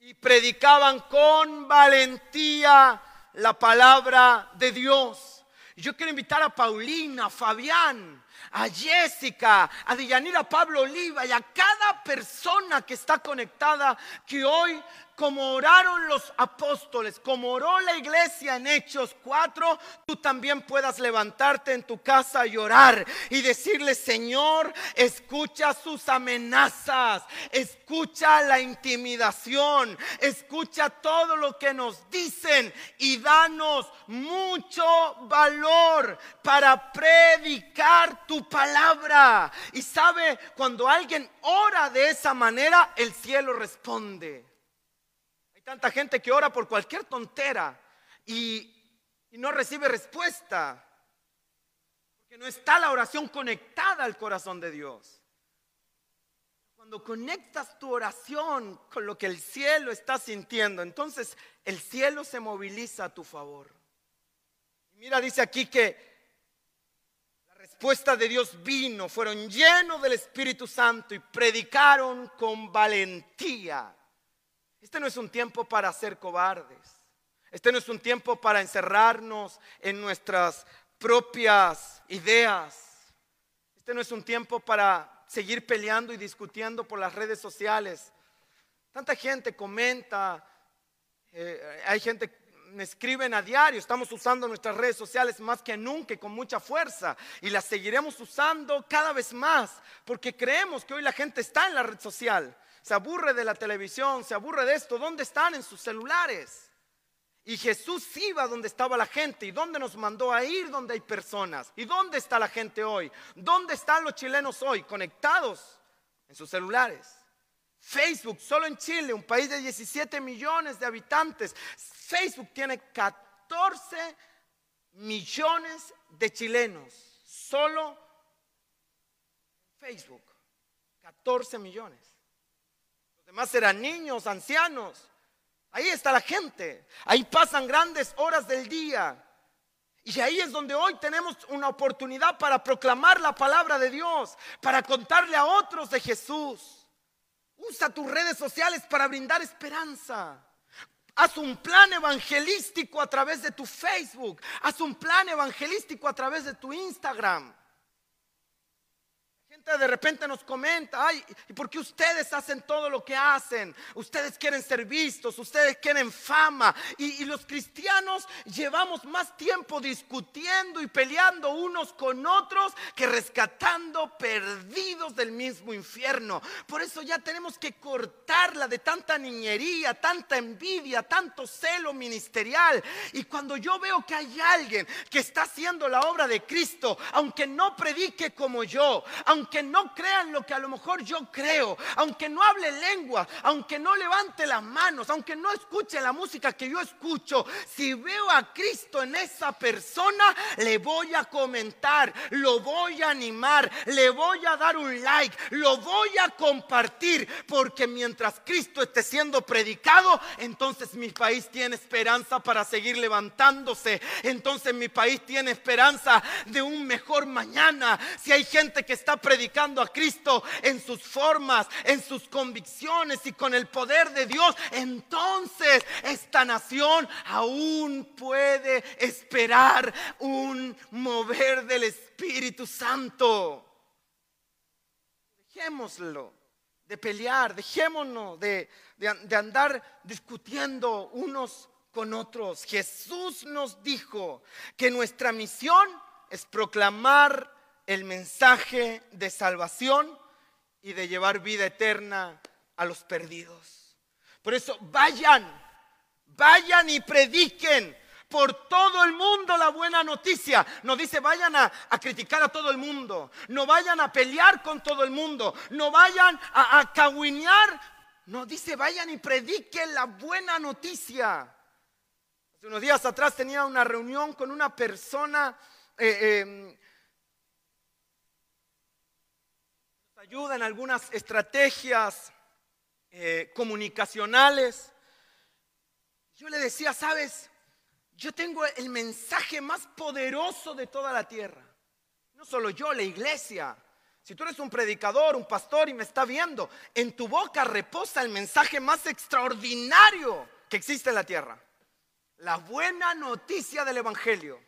Y predicaban con valentía la palabra de Dios. Yo quiero invitar a Paulina, a Fabián, a Jessica, a Dianira Pablo Oliva y a cada persona que está conectada que hoy como oraron los apóstoles, como oró la iglesia en Hechos 4, tú también puedas levantarte en tu casa y orar y decirle, Señor, escucha sus amenazas, escucha la intimidación, escucha todo lo que nos dicen y danos mucho valor para predicar tu palabra. Y sabe, cuando alguien ora de esa manera, el cielo responde tanta gente que ora por cualquier tontera y, no recibe respuesta. Porque no está la oración conectada al corazón de Dios. Cuando conectas tu oración con lo que el cielo está sintiendo, entonces el cielo se moviliza a tu favor. Mira, dice aquí que la respuesta de Dios vino, fueron llenos del Espíritu Santo y predicaron con valentía este no es un tiempo para ser cobardes. Este no es un tiempo para encerrarnos en nuestras propias ideas. Este no es un tiempo para seguir peleando y discutiendo por las redes sociales. Tanta gente comenta, eh, hay gente me escriben a diario, estamos usando nuestras redes sociales más que nunca y con mucha fuerza y las seguiremos usando cada vez más porque creemos que hoy la gente está en la red social se aburre de la televisión, se aburre de esto. ¿Dónde están? En sus celulares. Y Jesús iba donde estaba la gente. ¿Y dónde nos mandó a ir? Donde hay personas. ¿Y dónde está la gente hoy? ¿Dónde están los chilenos hoy? Conectados en sus celulares. Facebook, solo en Chile, un país de 17 millones de habitantes. Facebook tiene 14 millones de chilenos. Solo Facebook. 14 millones demás eran niños, ancianos. Ahí está la gente. Ahí pasan grandes horas del día. Y ahí es donde hoy tenemos una oportunidad para proclamar la palabra de Dios, para contarle a otros de Jesús. Usa tus redes sociales para brindar esperanza. Haz un plan evangelístico a través de tu Facebook. Haz un plan evangelístico a través de tu Instagram de repente nos comenta, ay, ¿y por qué ustedes hacen todo lo que hacen? Ustedes quieren ser vistos, ustedes quieren fama. Y, y, los cristianos llevamos más tiempo discutiendo y peleando unos con otros que rescatando perdidos del mismo infierno. Por eso ya tenemos que cortarla de tanta niñería, tanta envidia, tanto celo ministerial. Y cuando yo veo que hay alguien que está haciendo la obra de Cristo, aunque no predique como yo, aunque no crean lo que a lo mejor yo creo, aunque no hable lengua, aunque no levante las manos, aunque no escuche la música que yo escucho, si veo a Cristo en esa persona, le voy a comentar, lo voy a animar, le voy a dar un like, lo voy a compartir, porque mientras Cristo esté siendo predicado, entonces mi país tiene esperanza para seguir levantándose, entonces mi país tiene esperanza de un mejor mañana. Si hay gente que está predicando, a Cristo en sus formas, en sus convicciones y con el poder de Dios, entonces esta nación aún puede esperar un mover del Espíritu Santo. Dejémoslo de pelear, dejémonos de, de andar discutiendo unos con otros. Jesús nos dijo que nuestra misión es proclamar el mensaje de salvación y de llevar vida eterna a los perdidos. Por eso vayan, vayan y prediquen por todo el mundo la buena noticia. No dice vayan a, criticar a todo el mundo, no vayan a pelear con todo el mundo, no vayan a, a No dice vayan y prediquen la buena noticia. Hace unos días atrás tenía una reunión con una persona eh, em, ayuda en algunas estrategias eh, comunicacionales. Yo le decía, sabes, yo tengo el mensaje más poderoso de toda la tierra. No solo yo, la iglesia. Si tú eres un predicador, un pastor y me está viendo, en tu boca reposa el mensaje más extraordinario que existe en la tierra. La buena noticia del Evangelio.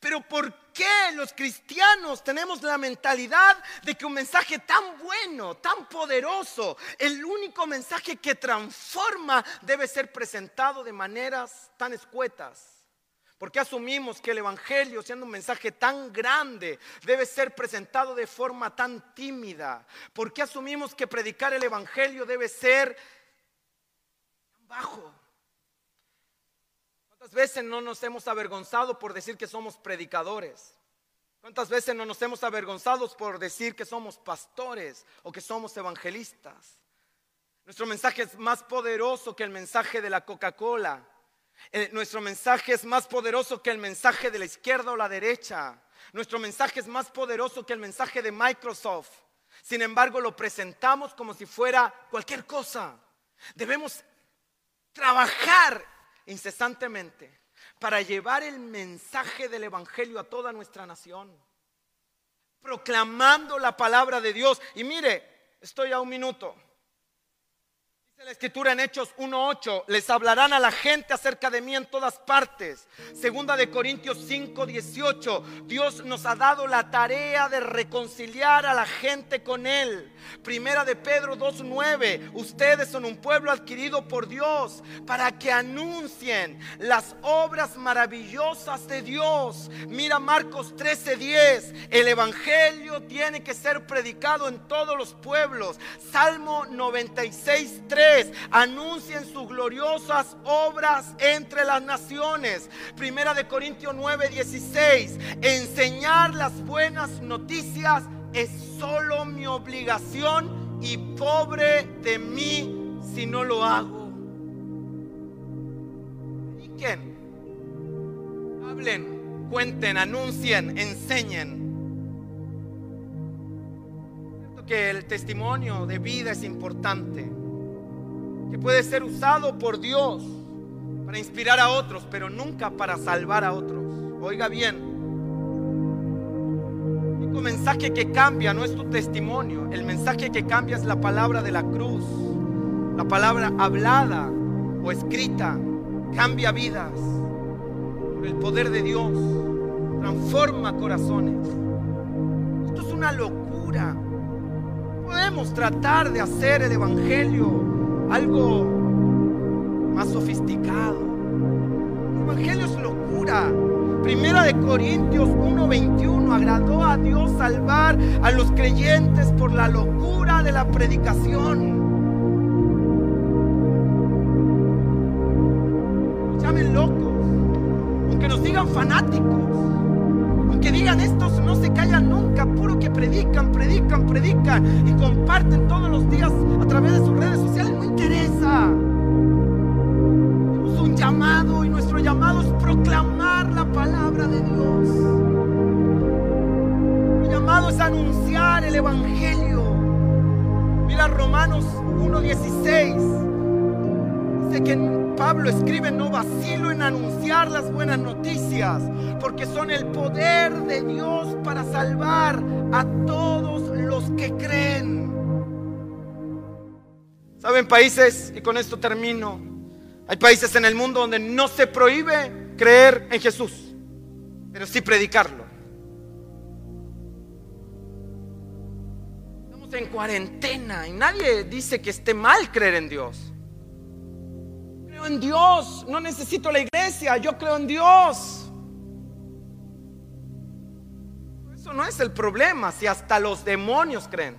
Pero ¿por qué los cristianos tenemos la mentalidad de que un mensaje tan bueno, tan poderoso, el único mensaje que transforma debe ser presentado de maneras tan escuetas? ¿Por qué asumimos que el Evangelio, siendo un mensaje tan grande, debe ser presentado de forma tan tímida? ¿Por qué asumimos que predicar el Evangelio debe ser tan bajo? ¿Cuántas veces no nos hemos avergonzado por decir que somos predicadores? ¿Cuántas veces no nos hemos avergonzado por decir que somos pastores o que somos evangelistas? Nuestro mensaje es más poderoso que el mensaje de la Coca-Cola. Eh, nuestro mensaje es más poderoso que el mensaje de la izquierda o la derecha. Nuestro mensaje es más poderoso que el mensaje de Microsoft. Sin embargo, lo presentamos como si fuera cualquier cosa. Debemos trabajar incesantemente para llevar el mensaje del Evangelio a toda nuestra nación, proclamando la palabra de Dios. Y mire, estoy a un minuto la escritura en Hechos 1.8, les hablarán a la gente acerca de mí en todas partes. Segunda de Corintios 5.18, Dios nos ha dado la tarea de reconciliar a la gente con Él. Primera de Pedro 2.9, ustedes son un pueblo adquirido por Dios para que anuncien las obras maravillosas de Dios. Mira Marcos 13.10, el Evangelio tiene que ser predicado en todos los pueblos. Salmo 96.3 anuncien sus gloriosas obras entre las naciones. Primera de Corintios 9, 16, enseñar las buenas noticias es solo mi obligación y pobre de mí si no lo hago. Prediquen, hablen, cuenten, anuncien, enseñen que el testimonio de vida es importante que puede ser usado por Dios para inspirar a otros, pero nunca para salvar a otros. Oiga bien, mensaje que cambia no es tu testimonio, el mensaje que cambia es la palabra de la cruz, la palabra hablada o escrita cambia vidas. Por el poder de Dios, transforma corazones. Esto es una locura. Podemos tratar de hacer el Evangelio algo más sofisticado. El Evangelio es locura. Primera de Corintios 1:21 agradó a Dios salvar a los creyentes por la locura de la predicación. llamen locos, aunque nos digan fanáticos, aunque digan estos no se callan nunca, puro que predican, predican, predican y comparten todos los días a través de sus redes sociales, no interesa. Tenemos un llamado y nuestro llamado es proclamar la palabra de Dios. Mi llamado es anunciar el Evangelio. Mira Romanos 1.16. Dice que Pablo escribe, no vacilo en anunciar las buenas noticias, porque son el poder de Dios para salvar a todos los que creen. ¿Saben países? Y con esto termino. Hay países en el mundo donde no se prohíbe creer en Jesús, pero sí predicarlo. Estamos en cuarentena y nadie dice que esté mal creer en Dios creo en Dios, no necesito la iglesia, yo creo en Dios. Eso no es el problema, si hasta los demonios creen.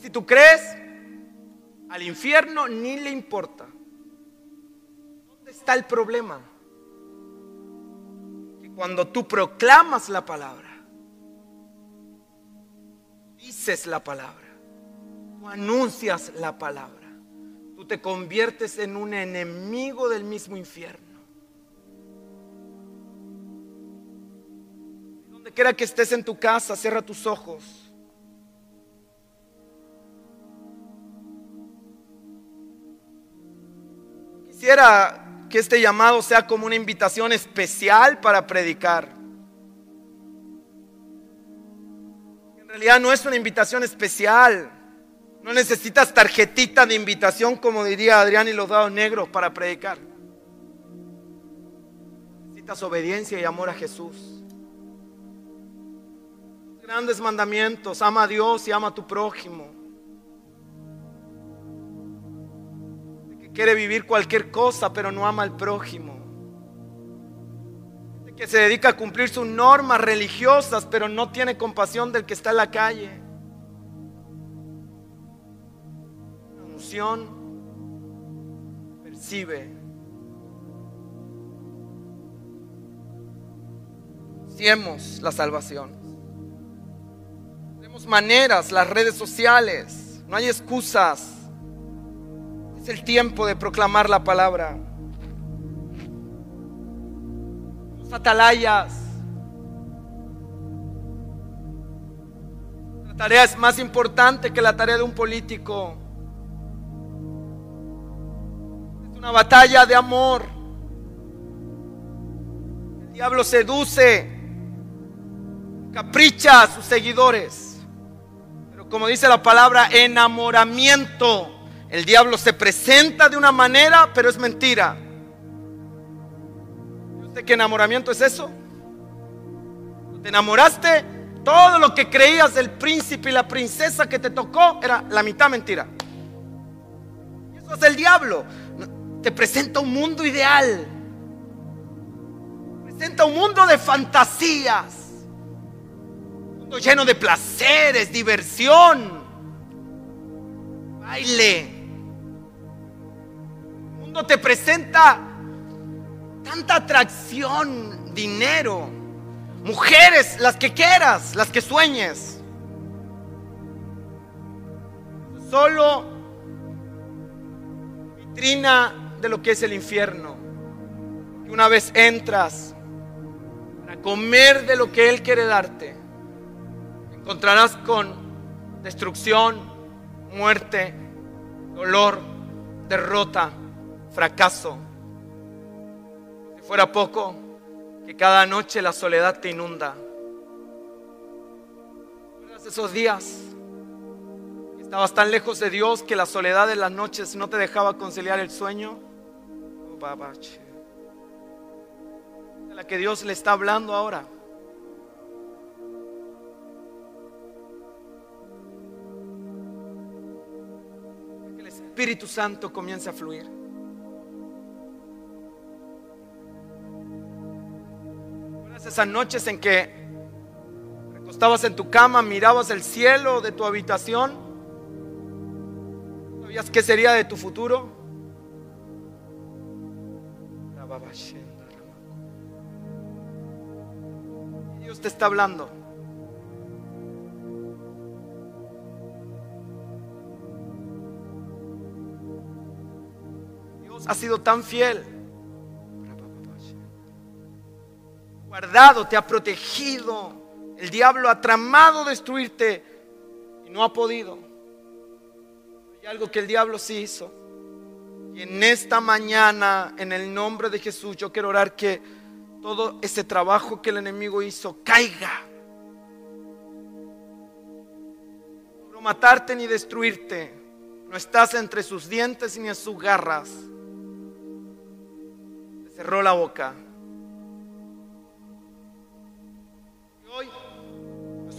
Si tú crees, al infierno ni le importa. ¿Dónde está el problema? Cuando tú proclamas la palabra, dices la palabra, tú anuncias la palabra tú te conviertes en un enemigo del mismo infierno. Donde quiera que estés en tu casa, cierra tus ojos. Quisiera que este llamado sea como una invitación especial para predicar. En realidad no es una invitación especial. No necesitas tarjetita de invitación, como diría Adrián y los dados negros, para predicar. Necesitas obediencia y amor a Jesús. Grandes mandamientos, ama a Dios y ama a tu prójimo. Quiere vivir cualquier cosa, pero no ama al prójimo. que se dedica a cumplir sus normas religiosas, pero no tiene compasión del que está en la calle. percibe. Anunciemos la salvación. Tenemos maneras, las redes sociales, no hay excusas. Es el tiempo de proclamar la palabra. Los atalayas. La tarea es más importante que la tarea de un político. una batalla de amor. El diablo seduce, capricha a sus seguidores. Pero como dice la palabra, enamoramiento. El diablo se presenta de una manera, pero es mentira. ¿Usted qué enamoramiento es eso? Te enamoraste, todo lo que creías del príncipe y la princesa que te tocó era la mitad mentira. Eso es el diablo te presenta un mundo ideal. Presenta un mundo de fantasías. Un mundo lleno de placeres, diversión, baile. Mundo te presenta tanta atracción, dinero, mujeres, las que quieras, las que sueñes. Solo vitrina de lo que es el infierno. Que una vez entras para comer de lo que Él quiere darte, encontrarás con destrucción, muerte, dolor, derrota, fracaso. Si fuera poco, que cada noche la soledad te inunda. esos días? Estabas tan lejos de Dios que la soledad de las noches no te dejaba conciliar el sueño. De la que Dios le está hablando ahora. Que el Espíritu Santo comience a fluir. Esas noches en que recostabas en tu cama, mirabas el cielo de tu habitación, ¿sabías qué sería de tu futuro? Dios te está hablando. Dios ha sido tan fiel. Guardado, te ha protegido. El diablo ha tramado destruirte y no ha podido. Hay algo que el diablo sí hizo. Y en esta mañana, en el nombre de Jesús, yo quiero orar que todo ese trabajo que el enemigo hizo caiga. No matarte ni destruirte. No estás entre sus dientes ni en sus garras. cerró la boca.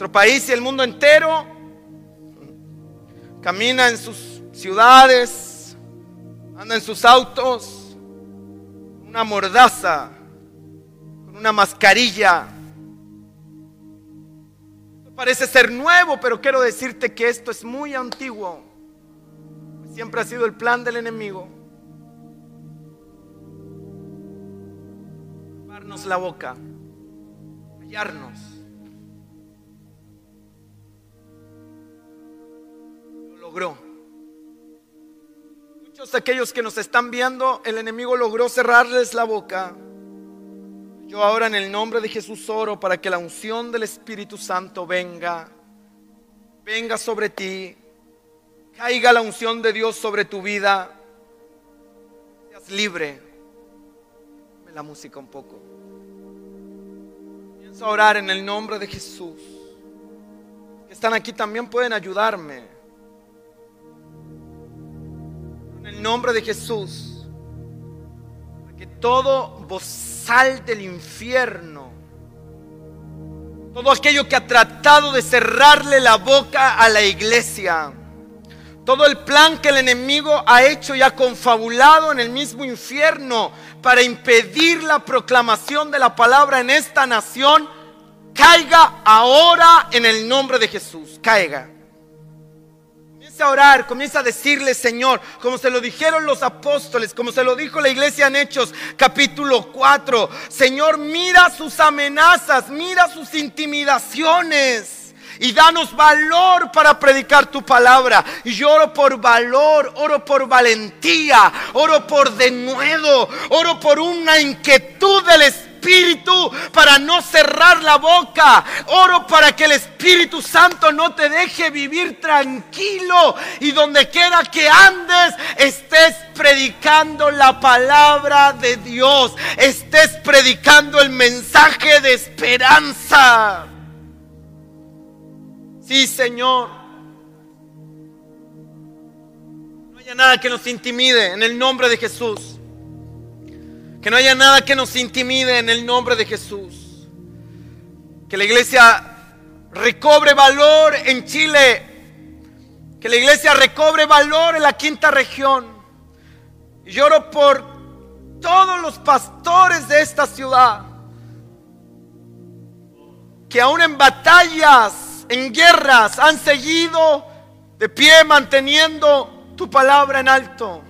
Nuestro país y el mundo entero camina en sus ciudades, anda en sus autos, una mordaza, con una mascarilla. Parece ser nuevo, pero quiero decirte que esto es muy antiguo. Siempre ha sido el plan del enemigo. Taparnos la boca, Lo logró aquellos que nos están viendo, el enemigo logró cerrarles la boca. Yo ahora en el nombre de Jesús oro para que la unción del Espíritu Santo venga, venga sobre ti, caiga la unción de Dios sobre tu vida, seas libre. Dame la música un poco. Pienso orar en el nombre de Jesús. Que están aquí también pueden ayudarme. En el nombre de Jesús. que todo bozal del infierno, todo aquello que ha tratado de cerrarle la boca a la iglesia, todo el plan que el enemigo ha hecho y ha confabulado en el mismo infierno para impedir la proclamación de la palabra en esta nación, caiga ahora en el nombre de Jesús, caiga a orar, comienza a decirle, Señor, como se lo dijeron los apóstoles, como se lo dijo la iglesia en Hechos capítulo 4, Señor, mira sus amenazas, mira sus intimidaciones y danos valor para predicar tu palabra. Y yo oro por valor, oro por valentía, oro por denuedo, oro por una inquietud del Espíritu Espíritu para no cerrar la boca. Oro para que el Espíritu Santo no te deje vivir tranquilo y donde quiera que andes estés predicando la palabra de Dios. Estés predicando el mensaje de esperanza. Sí, Señor. No haya nada que nos intimide en el nombre de Jesús. Que no haya nada que nos intimide en el nombre de Jesús. Que la iglesia recobre valor en Chile. Que la iglesia recobre valor en la quinta región. Lloro por todos los pastores de esta ciudad. Que aún en batallas, en guerras, han seguido de pie manteniendo tu palabra en alto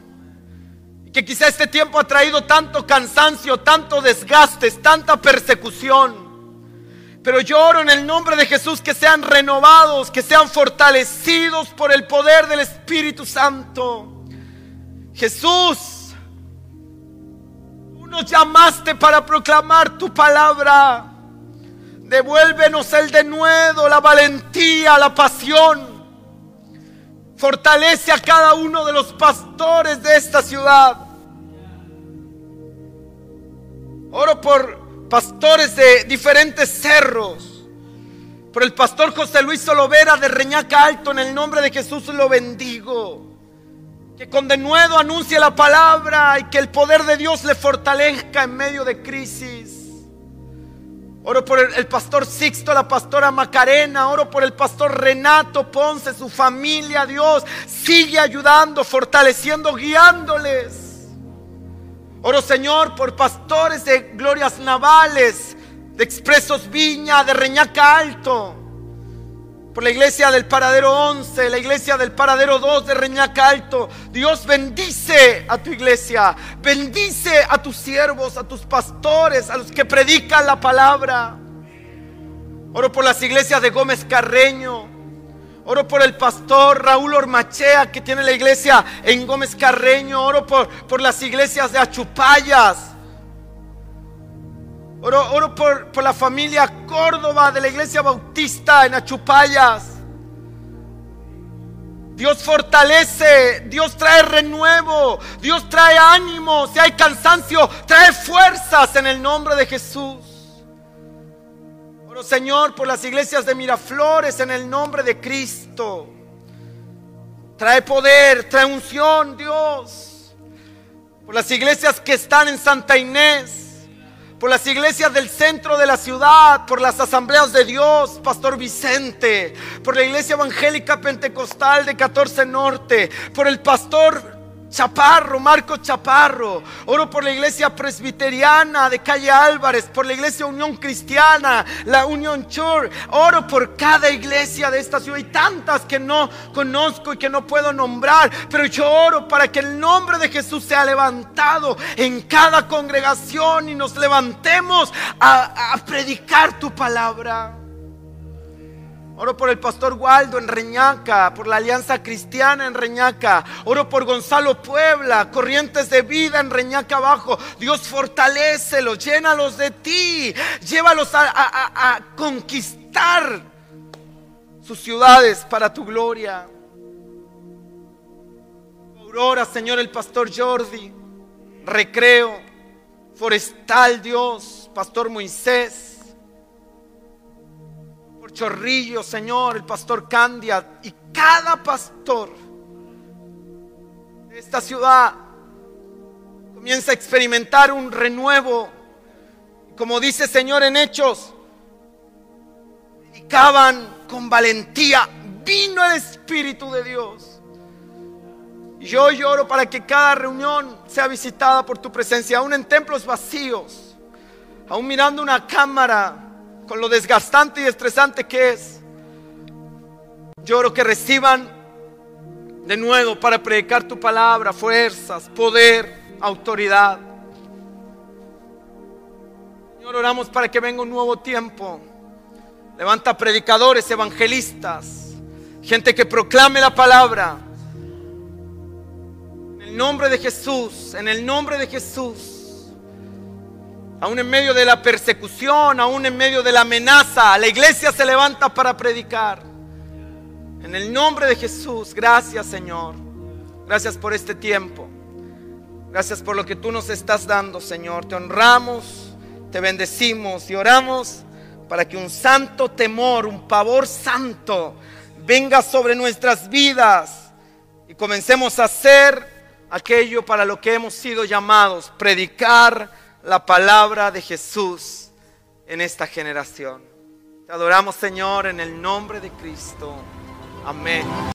que quizá este tiempo ha traído tanto cansancio, tanto desgastes, tanta persecución. Pero yo oro en el nombre de Jesús que sean renovados, que sean fortalecidos por el poder del Espíritu Santo. Jesús, tú nos llamaste para proclamar tu palabra. Devuélvenos el denuedo, la valentía, la pasión Fortalece a cada uno de los pastores de esta ciudad. Oro por pastores de diferentes cerros. Por el pastor José Luis Solovera de Reñaca Alto, en el nombre de Jesús lo bendigo. que con denuedo anuncie la palabra y que el poder de Dios le fortalezca en medio de crisis. Oro por el, pastor Sixto, la pastora Macarena. Oro por el pastor Renato Ponce, su familia. Dios sigue ayudando, fortaleciendo, guiándoles. Oro Señor por pastores de glorias navales, de expresos Viña, de Reñaca Alto por la iglesia del paradero 11, la iglesia del paradero 2 de Reñaca Alto. Dios bendice a tu iglesia, bendice a tus siervos, a tus pastores, a los que predican la palabra. Oro por las iglesias de Gómez Carreño. Oro por el pastor Raúl Ormachea que tiene la iglesia en Gómez Carreño. Oro por, por las iglesias de Achupayas. Oro, por, por la familia Córdoba de la iglesia bautista en Achupayas. Dios fortalece, Dios trae renuevo, Dios trae ánimo, si hay cansancio, trae fuerzas en el nombre de Jesús. Oro Señor por las iglesias de Miraflores en el nombre de Cristo. Trae poder, trae unción, Dios. Por las iglesias que están en Santa Inés por las iglesias del centro de la ciudad, por las asambleas de Dios, Pastor Vicente, por la iglesia evangélica pentecostal de 14 Norte, por el pastor Chaparro, Marco Chaparro. Oro por la iglesia presbiteriana de Calle Álvarez, por la iglesia Unión Cristiana, la Unión Church. Oro por cada iglesia de esta ciudad y tantas que no conozco y que no puedo nombrar. Pero yo oro para que el nombre de Jesús sea levantado en cada congregación y nos levantemos a, a predicar tu palabra. Oro por el pastor Waldo en Reñaca, por la Alianza Cristiana en Reñaca. Oro por Gonzalo Puebla, Corrientes de Vida en Reñaca abajo. Dios fortalécelos, llénalos de ti. Llévalos a, a conquistar sus ciudades para tu gloria. Aurora, Señor, el pastor Jordi. Recreo, Forestal, Dios, Pastor Moisés. Chorrillo, Señor, el pastor Candia y cada pastor de esta ciudad comienza a experimentar un renuevo. Como dice Señor en Hechos, predicaban con valentía, vino el Espíritu de Dios. Yo lloro para que cada reunión sea visitada por tu presencia, aún en templos vacíos, aún mirando una cámara con lo desgastante y estresante que es. Lloro que reciban de nuevo para predicar tu palabra, fuerzas, poder, autoridad. Señor, oramos para que venga un nuevo tiempo. Levanta predicadores, evangelistas, gente que proclame la palabra. En el nombre de Jesús, en el nombre de Jesús aún en medio de la persecución, aún en medio de la amenaza, la iglesia se levanta para predicar. En el nombre de Jesús, gracias Señor. Gracias por este tiempo. Gracias por lo que tú nos estás dando, Señor. Te honramos, te bendecimos y oramos para que un santo temor, un pavor santo venga sobre nuestras vidas y comencemos a hacer aquello para lo que hemos sido llamados, predicar la palabra de Jesús en esta generación. Te adoramos Señor en el nombre de Cristo. Amén.